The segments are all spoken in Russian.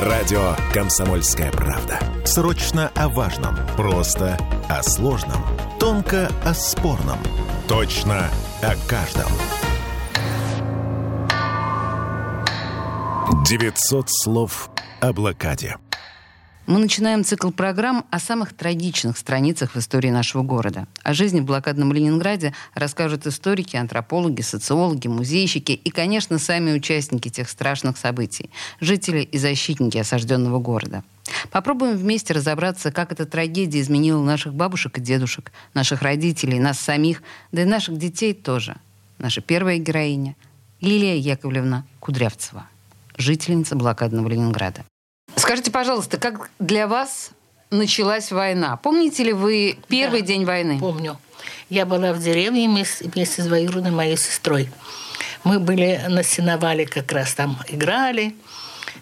Радио «Комсомольская правда». Срочно о важном. Просто о сложном. Тонко о спорном. Точно о каждом. 900 слов о блокаде. Мы начинаем цикл программ о самых трагичных страницах в истории нашего города. О жизни в блокадном Ленинграде расскажут историки, антропологи, социологи, музейщики и, конечно, сами участники тех страшных событий, жители и защитники осажденного города. Попробуем вместе разобраться, как эта трагедия изменила наших бабушек и дедушек, наших родителей, нас самих, да и наших детей тоже. Наша первая героиня — Лилия Яковлевна Кудрявцева, жительница блокадного Ленинграда. Скажите, пожалуйста, как для вас началась война? Помните ли вы первый да, день войны? Помню. Я была в деревне вместе, вместе с двоюродной моей сестрой. Мы были на сеновале, как раз там играли.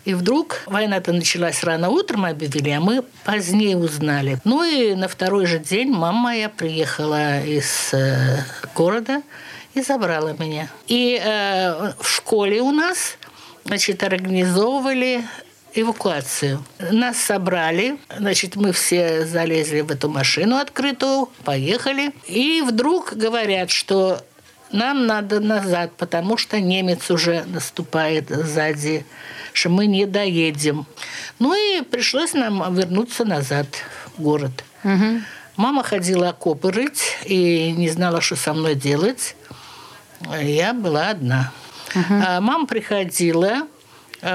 И вдруг война-то началась рано утром, объявили, а мы позднее узнали. Ну и на второй же день мама моя приехала из э, города и забрала меня. И э, в школе у нас значит, организовывали эвакуацию. Нас собрали, значит, мы все залезли в эту машину открытую, поехали. И вдруг говорят, что нам надо назад, потому что немец уже наступает сзади, что мы не доедем. Ну и пришлось нам вернуться назад в город. Угу. Мама ходила окопы рыть и не знала, что со мной делать. Я была одна. Угу. А мама приходила,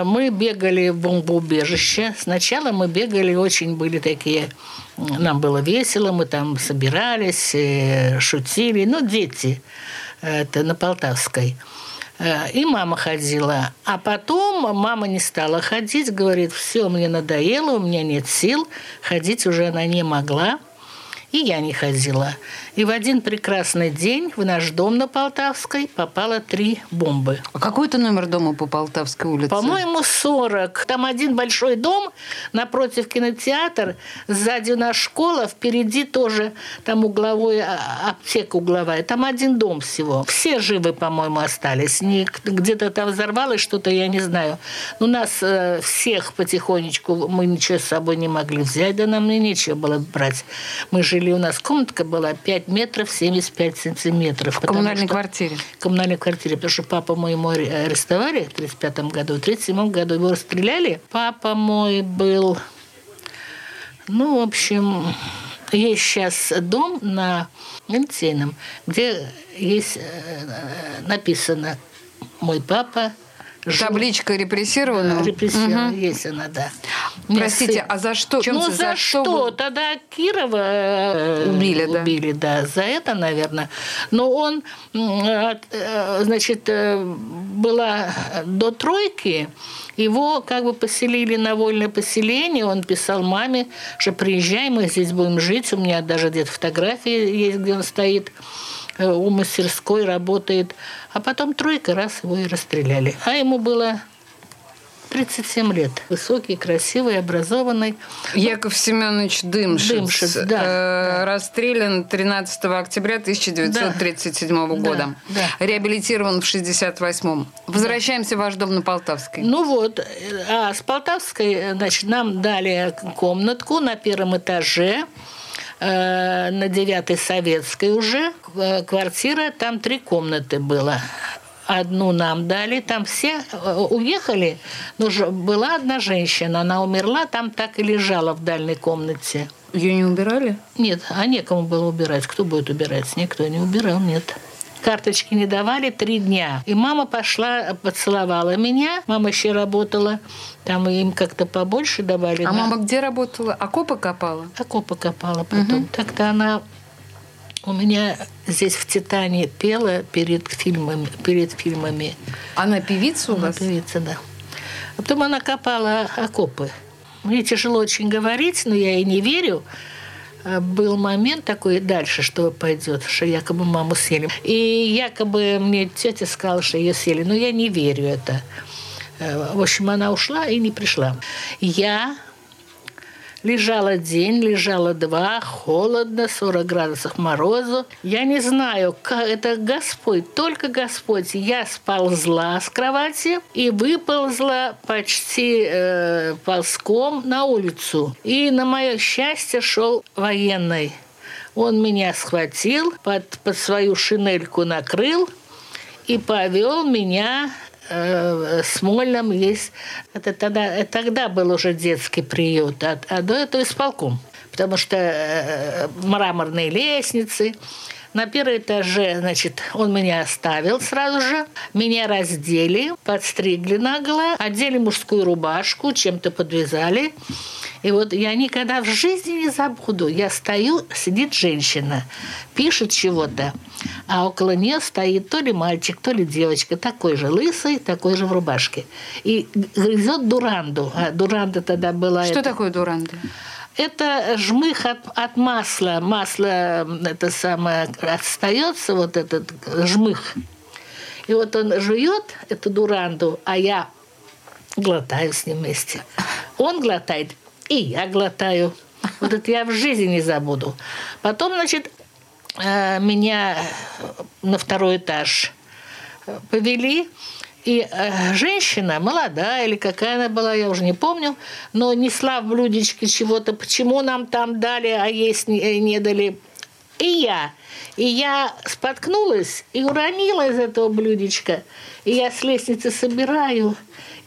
мы бегали в бомбоубежище. Сначала мы бегали, очень были такие... Нам было весело, мы там собирались, э, шутили. Ну, дети. Это на Полтавской. Э, и мама ходила. А потом мама не стала ходить, говорит, все, мне надоело, у меня нет сил. Ходить уже она не могла. И я не ходила. И в один прекрасный день в наш дом на Полтавской попало три бомбы. А какой это номер дома по Полтавской улице? По-моему, 40. Там один большой дом, напротив кинотеатр, сзади у нас школа, впереди тоже там угловой, а, аптека угловая. Там один дом всего. Все живы, по-моему, остались. Не, где-то там взорвалось что-то, я не знаю. Но нас э, всех потихонечку, мы ничего с собой не могли взять, да нам и нечего было брать. Мы жили жили, у нас комнатка была 5 метров 75 сантиметров. В коммунальной что, квартире? В коммунальной квартире, потому что папа мой ему арестовали в 35 году, в 37 году его расстреляли. Папа мой был, ну, в общем, есть сейчас дом на Литейном, где есть э, написано «Мой папа Табличка репрессированного? Репрессированного, угу. есть она, да. Простите, а за что? Ну, за, за что? что? Тогда Кирова э, убили, да? Убили, да. За это, наверное. Но он, э, значит, э, была до тройки, его как бы поселили на вольное поселение, он писал маме, что приезжай, мы здесь будем жить, у меня даже где-то фотографии есть, где он стоит. Э, у мастерской работает. А потом тройка раз его и расстреляли. А ему было 37 лет. Высокий, красивый, образованный. Яков Семенович Дымшиц. Дымшиц да, э, да. Расстрелян 13 октября 1937 да, года. Да, да. Реабилитирован в 68-м. Возвращаемся да. в ваш дом на Полтавской. Ну вот. А с Полтавской, значит, нам дали комнатку на первом этаже. Э, на девятой советской уже э, квартира, там три комнаты было. Одну нам дали, там все э, уехали, но была одна женщина, она умерла, там так и лежала в дальней комнате. Ее не убирали? Нет, а некому было убирать. Кто будет убирать? Никто не убирал, нет. Карточки не давали три дня. И мама пошла, поцеловала меня. Мама еще работала. Там им как-то побольше давали. А на... мама где работала? Окопы копала? Окопы копала потом. Угу. Так-то она у меня здесь в «Титане» пела перед фильмами. Перед фильмами. Она певица у она вас? певица, да. А потом она копала окопы. Мне тяжело очень говорить, но я и не верю. А, был момент такой дальше, что пойдет, что якобы маму съели. И якобы мне тетя сказала, что ее съели. Но я не верю это. Э, в общем, она ушла и не пришла. Я Лежала день, лежала два, холодно, 40 градусов морозу. Я не знаю, как это Господь, только Господь. Я сползла с кровати и выползла почти э, ползком на улицу. И на мое счастье шел военный. Он меня схватил, под, под свою шинельку накрыл и повел меня э, Смольном есть... Это тогда, тогда был уже детский приют, а, а до этого исполком. Потому что э, мраморные лестницы, на первом этаже, значит, он меня оставил сразу же. Меня раздели, подстригли нагло, одели мужскую рубашку, чем-то подвязали. И вот я никогда в жизни не забуду. Я стою, сидит женщина, пишет чего-то, а около нее стоит то ли мальчик, то ли девочка, такой же лысый, такой же в рубашке. И грызет дуранду. А дуранда тогда была... Что это... такое дуранда? Это жмых от, от масла. Масло это самое остается, вот этот жмых. И вот он жует эту дуранду, а я глотаю с ним вместе. Он глотает, и я глотаю. Вот это я в жизни не забуду. Потом, значит, э, меня на второй этаж повели. И э, женщина, молодая или какая она была, я уже не помню, но несла в блюдечке чего-то, почему нам там дали, а есть не, э, не дали. И я. И я споткнулась и уронила из этого блюдечка. И я с лестницы собираю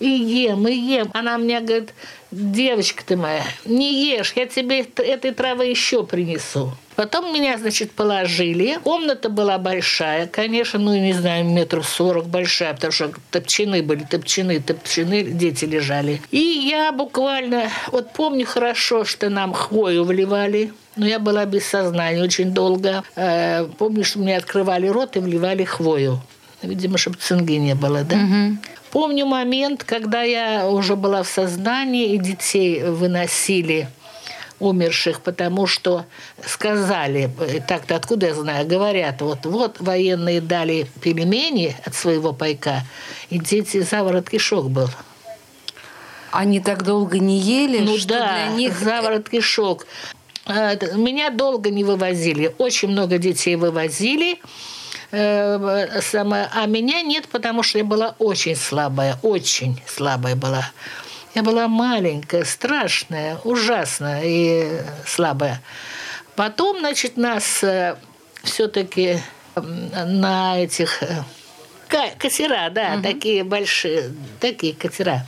и ем, и ем. Она мне говорит, девочка ты моя, не ешь, я тебе этой травы еще принесу. Потом меня, значит, положили. Комната была большая, конечно, ну, не знаю, метров сорок большая, потому что топчины были, топчины, топчины, дети лежали. И я буквально, вот помню хорошо, что нам хвою вливали, но я была без сознания очень долго. Э, помню, что мне открывали рот и вливали хвою. Видимо, чтобы цинги не было, да? Угу. Помню момент, когда я уже была в сознании, и детей выносили умерших, потому что сказали, так-то откуда я знаю, говорят, вот, вот военные дали пельмени от своего пайка, и дети заворот кишок был. Они так долго не ели, ну, что да, для них... заворот кишок. А, меня долго не вывозили. Очень много детей вывозили. Э, а меня нет, потому что я была очень слабая. Очень слабая была. Я была маленькая, страшная, ужасная и слабая. Потом, значит, нас э, все-таки на этих э, катера, да, угу. такие большие, такие катера.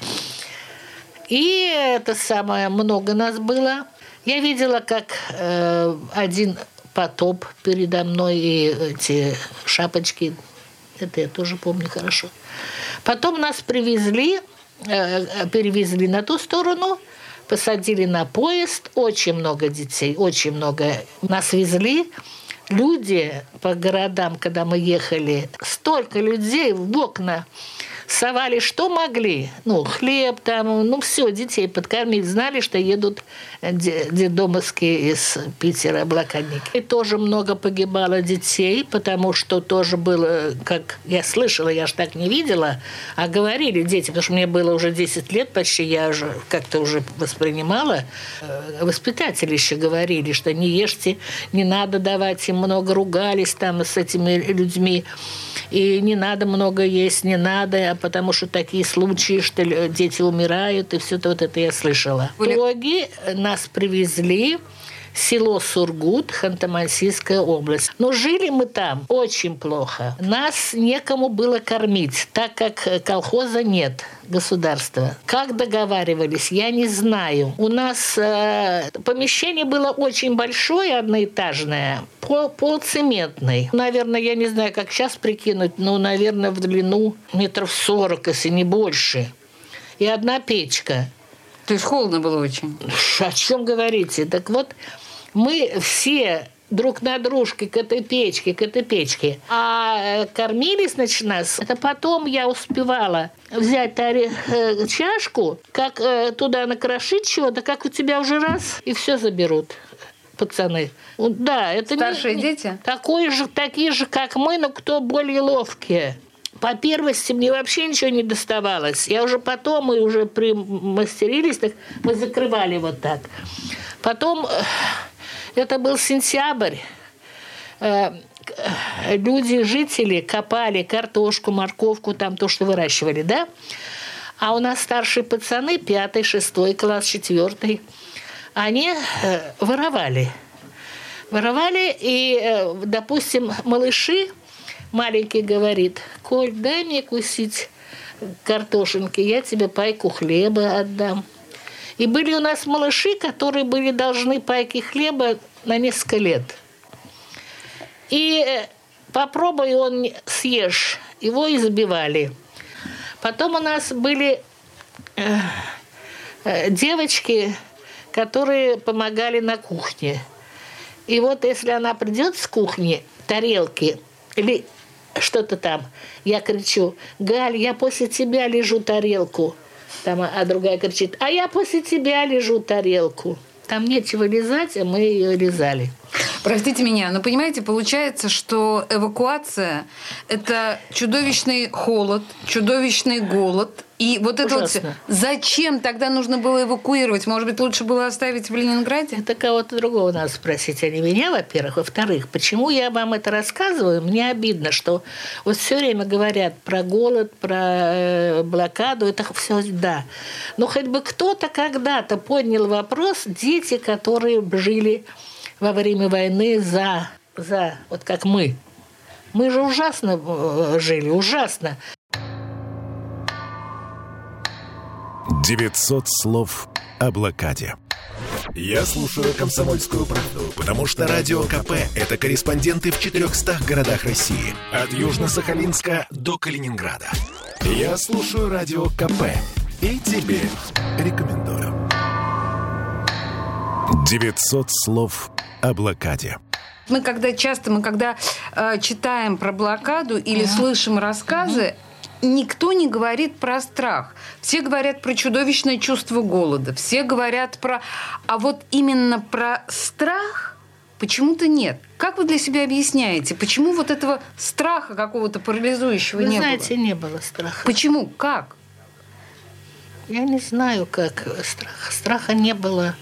И это самое много нас было. Я видела, как э, один потоп передо мной и эти шапочки. Это я тоже помню хорошо. Потом нас привезли Э, перевезли на ту сторону, посадили на поезд. Очень много детей, очень много. Нас везли. Люди по городам, когда мы ехали, столько людей в окна совали что могли. Ну, хлеб там, ну, все, детей подкормить. Знали, что едут детдомовские из Питера блокадники. И тоже много погибало детей, потому что тоже было, как я слышала, я же так не видела, а говорили дети, потому что мне было уже 10 лет почти, я уже как-то уже воспринимала. Э, воспитатели еще говорили, что не ешьте, не надо давать им много, ругались там с этими людьми. И не надо много есть, не надо, потому что такие случаи, что дети умирают, и все это вот это я слышала. В итоге нас привезли село Сургут, Ханты-Мансийская область. Но жили мы там очень плохо. Нас некому было кормить, так как колхоза нет государства. Как договаривались, я не знаю. У нас э, помещение было очень большое, одноэтажное, пол, полцементный. Наверное, я не знаю, как сейчас прикинуть, но, наверное, в длину метров сорок, если не больше. И одна печка. То есть холодно было очень? О чем говорите? Так вот, мы все друг на дружке к этой печке, к этой печке. А э, кормились, значит, нас. Это потом я успевала взять тари, э, чашку, как э, туда накрошить чего-то, как у тебя уже раз, и все заберут пацаны. Да, это Старшие не, дети? Такой же, такие же, как мы, но кто более ловкие. по первости мне вообще ничего не доставалось. Я уже потом, мы уже примастерились, так мы закрывали вот так. Потом, это был сентябрь, э, люди, жители копали картошку, морковку, там то, что выращивали, да? А у нас старшие пацаны, пятый, шестой класс, четвертый, они э, воровали. Воровали, и, э, допустим, малыши, маленький говорит, Коль, дай мне кусить картошинки, я тебе пайку хлеба отдам. И были у нас малыши, которые были должны пайки хлеба на несколько лет. И э, попробуй он съешь, его избивали. Потом у нас были э, э, девочки, которые помогали на кухне. И вот если она придет с кухни, тарелки или что-то там, я кричу, Галь, я после тебя лежу тарелку. Там, а другая кричит, а я после тебя лежу тарелку. Там нечего лизать, а мы ее лизали. Простите меня, но понимаете, получается, что эвакуация – это чудовищный холод, чудовищный голод. И вот это Ужасно. вот зачем тогда нужно было эвакуировать? Может быть, лучше было оставить в Ленинграде? Это кого-то другого надо спросить, а не меня, во-первых. Во-вторых, почему я вам это рассказываю? Мне обидно, что вот все время говорят про голод, про э, блокаду, это все да. Но хоть бы кто-то когда-то поднял вопрос, дети, которые жили во время войны за, за вот как мы. Мы же ужасно э, жили, ужасно. 900 слов о блокаде. Я слушаю «Комсомольскую правду», потому что «Радио КП» — это корреспонденты в 400 городах России. От Южно-Сахалинска до Калининграда. Я слушаю «Радио КП» и тебе рекомендую. 900 слов о блокаде. Мы когда часто, мы когда э, читаем про блокаду или uh-huh. слышим рассказы, uh-huh. никто не говорит про страх. Все говорят про чудовищное чувство голода. Все говорят про... А вот именно про страх почему-то нет. Как вы для себя объясняете, почему вот этого страха какого-то парализующего вы не знаете, было? не было страха. Почему? Как? Я не знаю, как страха. Страха не было.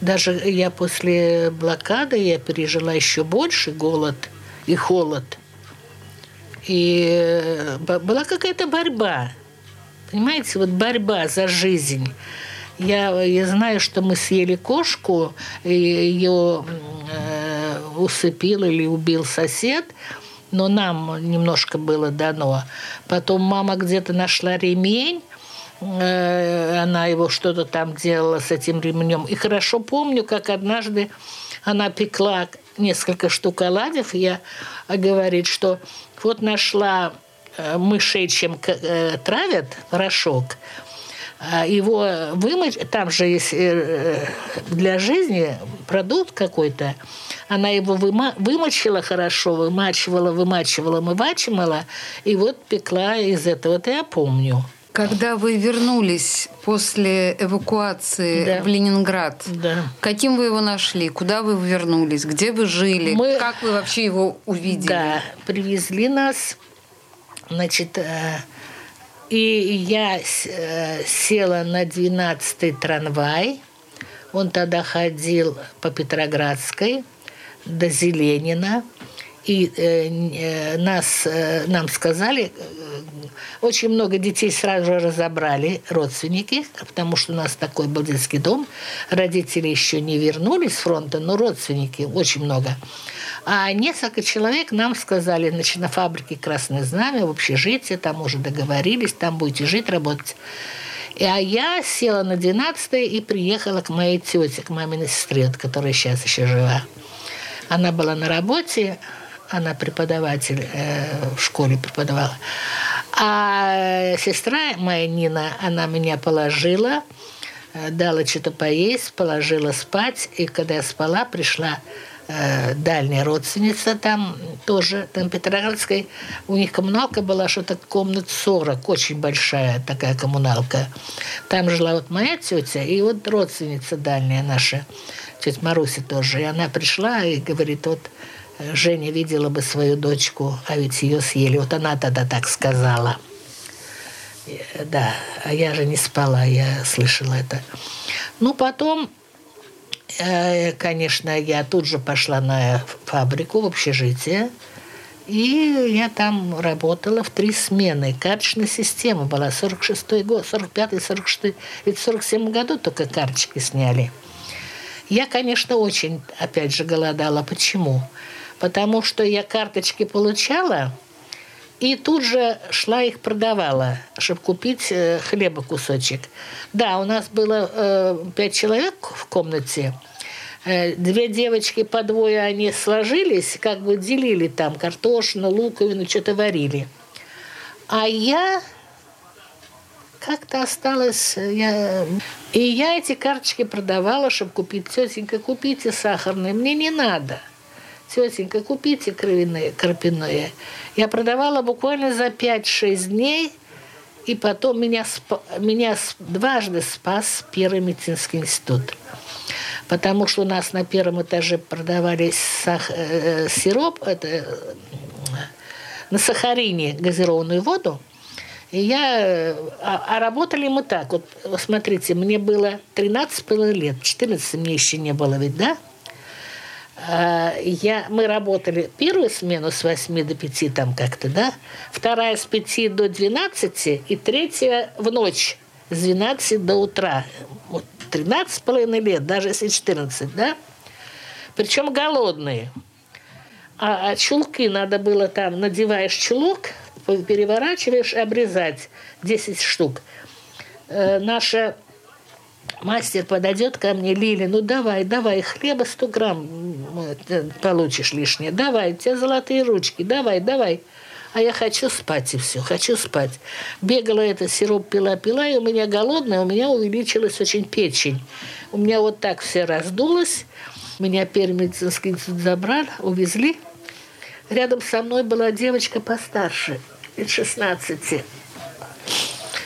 Даже я после блокады я пережила еще больше голод и холод. И э, была какая-то борьба. Понимаете, вот борьба за жизнь. Я, я знаю, что мы съели кошку, и ее э, усыпил или убил сосед, но нам немножко было дано. Потом мама где-то нашла ремень, она его что-то там делала с этим ремнем. И хорошо помню, как однажды она пекла несколько штук оладьев, и я э, говорит, что вот нашла э, мышей, чем травят порошок, его вымыть, там же есть для жизни продукт какой-то, она его выма- вымочила хорошо, вымачивала, вымачивала, вымачивала, и вот пекла из этого. Это я помню. Когда вы вернулись после эвакуации да. в Ленинград, да. каким вы его нашли? Куда вы вернулись? Где вы жили? Мы... Как вы вообще его увидели? Да, привезли нас, значит, э, и я э, села на 12-й трамвай. Он тогда ходил по Петроградской до Зеленина. И э, э, нас, э, нам сказали, э, очень много детей сразу же разобрали, родственники, потому что у нас такой был детский дом. Родители еще не вернулись с фронта, но родственники очень много. А несколько человек нам сказали, значит, на фабрике «Красное знамя», в общежитии, там уже договорились, там будете жить, работать. И, а я села на 12 и приехала к моей тете, к маминой сестре, которая сейчас еще жива. Она была на работе, она преподаватель э, в школе преподавала. А сестра моя Нина, она меня положила, э, дала что-то поесть, положила спать. И когда я спала, пришла э, дальняя родственница там тоже, там Петроградской. У них коммуналка была что-то комнат 40, очень большая такая коммуналка. Там жила вот моя тетя и вот родственница дальняя наша, тетя Маруся тоже. И она пришла и говорит, вот Женя видела бы свою дочку, а ведь ее съели. Вот она тогда так сказала. Да, а я же не спала, я слышала это. Ну, потом, э, конечно, я тут же пошла на фабрику, в общежитие. И я там работала в три смены. Карточная система была 46-й год, 45-й, 46-й. Ведь в 47 году только карточки сняли. Я, конечно, очень, опять же, голодала. Почему? Потому что я карточки получала, и тут же шла их продавала, чтобы купить э, хлеба кусочек. Да, у нас было э, пять человек в комнате. Э, две девочки по двое они сложились, как бы делили там картошину, луковину, что-то варили. А я как-то осталась... Я... И я эти карточки продавала, чтобы купить. Тетенька, купите сахарные. Мне не надо – тетенька, купите кровяные, крапиное. Я продавала буквально за 5-6 дней, и потом меня, меня дважды спас Первый медицинский институт. Потому что у нас на первом этаже продавались сах... э, сироп, это, э, на сахарине газированную воду. И я... А, а работали мы так. Вот, смотрите, мне было 13 лет, 14 мне еще не было ведь, да? А, я, мы работали первую смену с 8 до 5 там как-то, да, вторая с 5 до 12 и третья в ночь с 12 до утра. Вот 13 с половиной лет, даже если 14, да? Причем голодные. А, а чулки надо было там, надеваешь чулок, переворачиваешь, обрезать 10 штук. Э, наша мастер подойдет ко мне, Лили, ну давай, давай, хлеба 100 грамм э, получишь лишнее, давай, у тебя золотые ручки, давай, давай. А я хочу спать и все, хочу спать. Бегала это, сироп пила, пила, и у меня голодная, у меня увеличилась очень печень. У меня вот так все раздулось, меня первый медицинский институт забрали, увезли. Рядом со мной была девочка постарше, лет 16.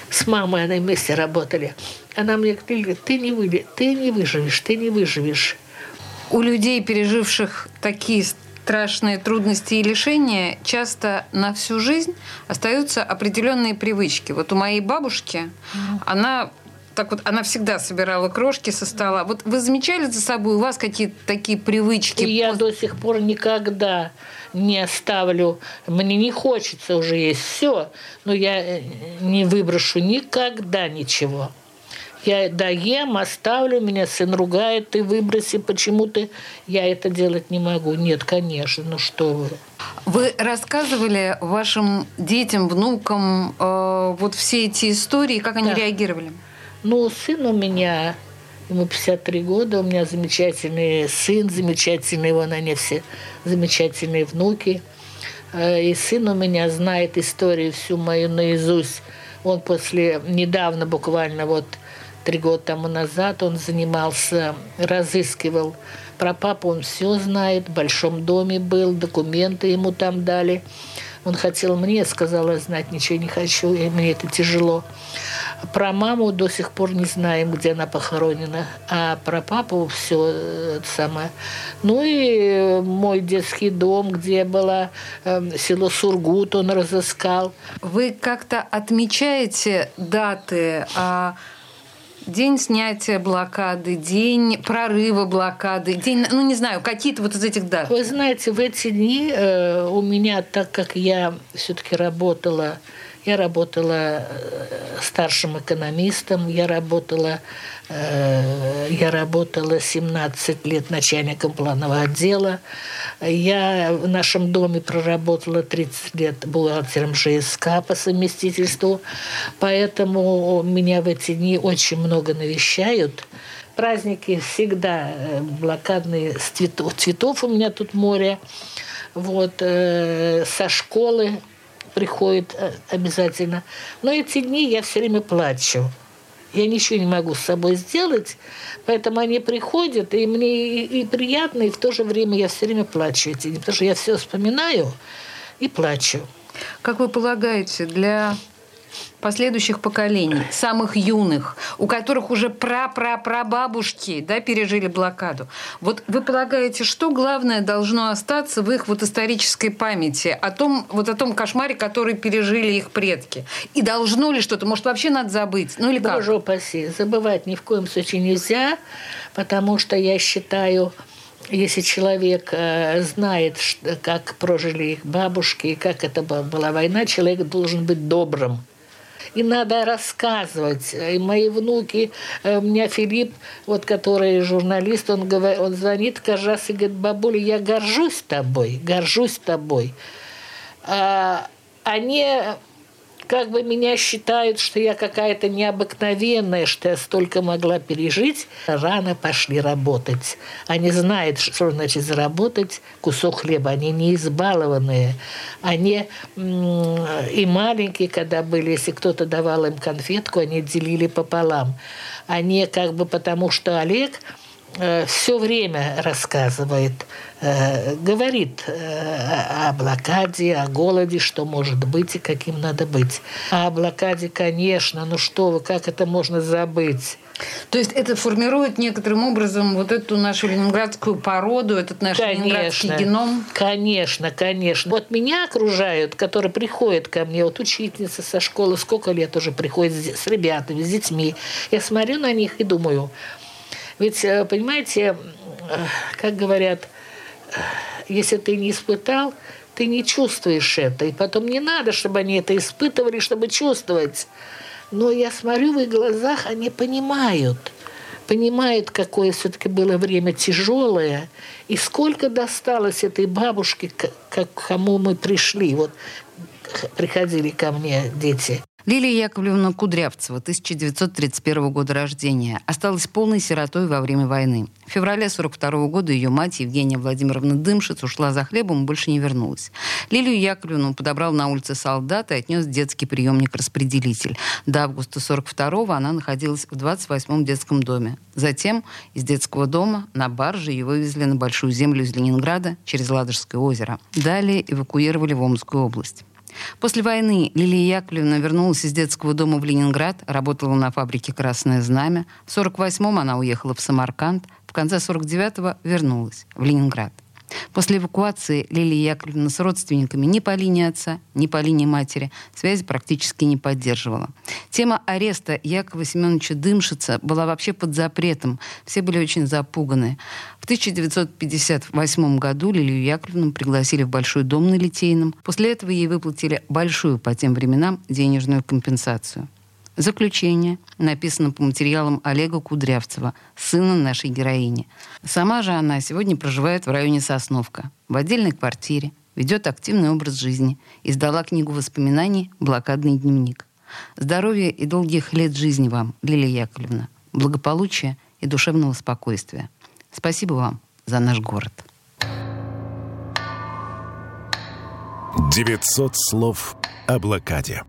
С мамой они вместе работали. Она мне говорит, ты не, вы, ты не выживешь, ты не выживешь. У людей, переживших такие страшные трудности и лишения, часто на всю жизнь остаются определенные привычки. Вот у моей бабушки, mm-hmm. она так вот, она всегда собирала крошки со стола. Вот вы замечали за собой, у вас какие-то такие привычки? Я до сих пор никогда не оставлю. Мне не хочется уже есть все, но я э, не выброшу никогда ничего. Я доем, оставлю, меня сын ругает, ты выброси, почему ты... Я это делать не могу. Нет, конечно, ну что вы. Вы рассказывали вашим детям, внукам э, вот все эти истории, как они да. реагировали? Ну, сын у меня, ему 53 года, у меня замечательный сын, замечательные, вон они все замечательные внуки. Э, и сын у меня знает историю всю мою наизусть. Он после, недавно буквально вот три года тому назад он занимался, разыскивал про папу, он все знает, в большом доме был, документы ему там дали. Он хотел мне, сказала, знать ничего не хочу, и мне это тяжело. Про маму до сих пор не знаем, где она похоронена, а про папу все это самое. Ну и мой детский дом, где было э, село Сургут, он разыскал. Вы как-то отмечаете даты, а день снятия блокады, день прорыва блокады, день, ну не знаю, какие-то вот из этих дат? Вы знаете, в эти дни э, у меня, так как я все-таки работала я работала э, старшим экономистом, я работала, э, я работала 17 лет начальником планового отдела. Я в нашем доме проработала 30 лет бухгалтером ЖСК по совместительству, поэтому меня в эти дни очень много навещают. Праздники всегда э, блокадные, цветов, цветов у меня тут море. Вот, э, со школы приходит э, обязательно. Но эти дни я все время плачу. Я ничего не могу с собой сделать, поэтому они приходят, и мне и, и приятно, и в то же время я все время плачу эти дни, потому что я все вспоминаю и плачу. Как вы полагаете, для последующих поколений, самых юных, у которых уже пра-пра-прабабушки да, пережили блокаду. Вот вы полагаете, что главное должно остаться в их вот исторической памяти о том, вот о том кошмаре, который пережили их предки? И должно ли что-то? Может, вообще надо забыть? Ну или как? Боже упаси, забывать ни в коем случае нельзя, потому что я считаю, если человек э, знает, как прожили их бабушки, и как это была война, человек должен быть добрым и надо рассказывать. И мои внуки, э, у меня Филипп, вот который журналист, он, говорит, он звонит каждый и говорит, бабуля, я горжусь тобой, горжусь тобой. А, они как бы меня считают, что я какая-то необыкновенная, что я столько могла пережить, рано пошли работать. Они знают, что значит заработать кусок хлеба. Они не избалованные. Они и маленькие, когда были, если кто-то давал им конфетку, они делили пополам. Они как бы потому, что Олег – все время рассказывает, э, говорит э, о блокаде, о голоде, что может быть и каким надо быть. А о блокаде, конечно, ну что вы, как это можно забыть? То есть это формирует некоторым образом вот эту нашу ленинградскую породу, этот наш конечно, ленинградский геном? Конечно, конечно. Вот меня окружают, которые приходят ко мне, вот учительница со школы, сколько лет уже приходит с ребятами, с детьми. Я смотрю на них и думаю, ведь, э, понимаете, э, как говорят, э, если ты не испытал, ты не чувствуешь это. И потом не надо, чтобы они это испытывали, чтобы чувствовать. Но я смотрю в их глазах, они понимают. Понимают, какое все-таки было время тяжелое. И сколько досталось этой бабушке, к кому мы пришли. Вот приходили ко мне дети. Лилия Яковлевна Кудрявцева, 1931 года рождения, осталась полной сиротой во время войны. В феврале 1942 года ее мать Евгения Владимировна Дымшиц ушла за хлебом и больше не вернулась. Лилию Яковлевну подобрал на улице солдат и отнес детский приемник-распределитель. До августа 1942 она находилась в 28-м детском доме. Затем из детского дома на барже ее вывезли на Большую землю из Ленинграда через Ладожское озеро. Далее эвакуировали в Омскую область. После войны Лилия Яковлевна вернулась из детского дома в Ленинград, работала на фабрике «Красное знамя». В 48-м она уехала в Самарканд, в конце 49-го вернулась в Ленинград. После эвакуации Лилия Яковлевна с родственниками ни по линии отца, ни по линии матери связи практически не поддерживала. Тема ареста Якова Семеновича Дымшица была вообще под запретом. Все были очень запуганы. В 1958 году Лилию Яковлевну пригласили в Большой дом на Литейном. После этого ей выплатили большую по тем временам денежную компенсацию. Заключение написано по материалам Олега Кудрявцева, сына нашей героини. Сама же она сегодня проживает в районе Сосновка, в отдельной квартире, ведет активный образ жизни, издала книгу воспоминаний «Блокадный дневник». Здоровья и долгих лет жизни вам, Лилия Яковлевна, благополучия и душевного спокойствия. Спасибо вам за наш город. 900 слов о блокаде.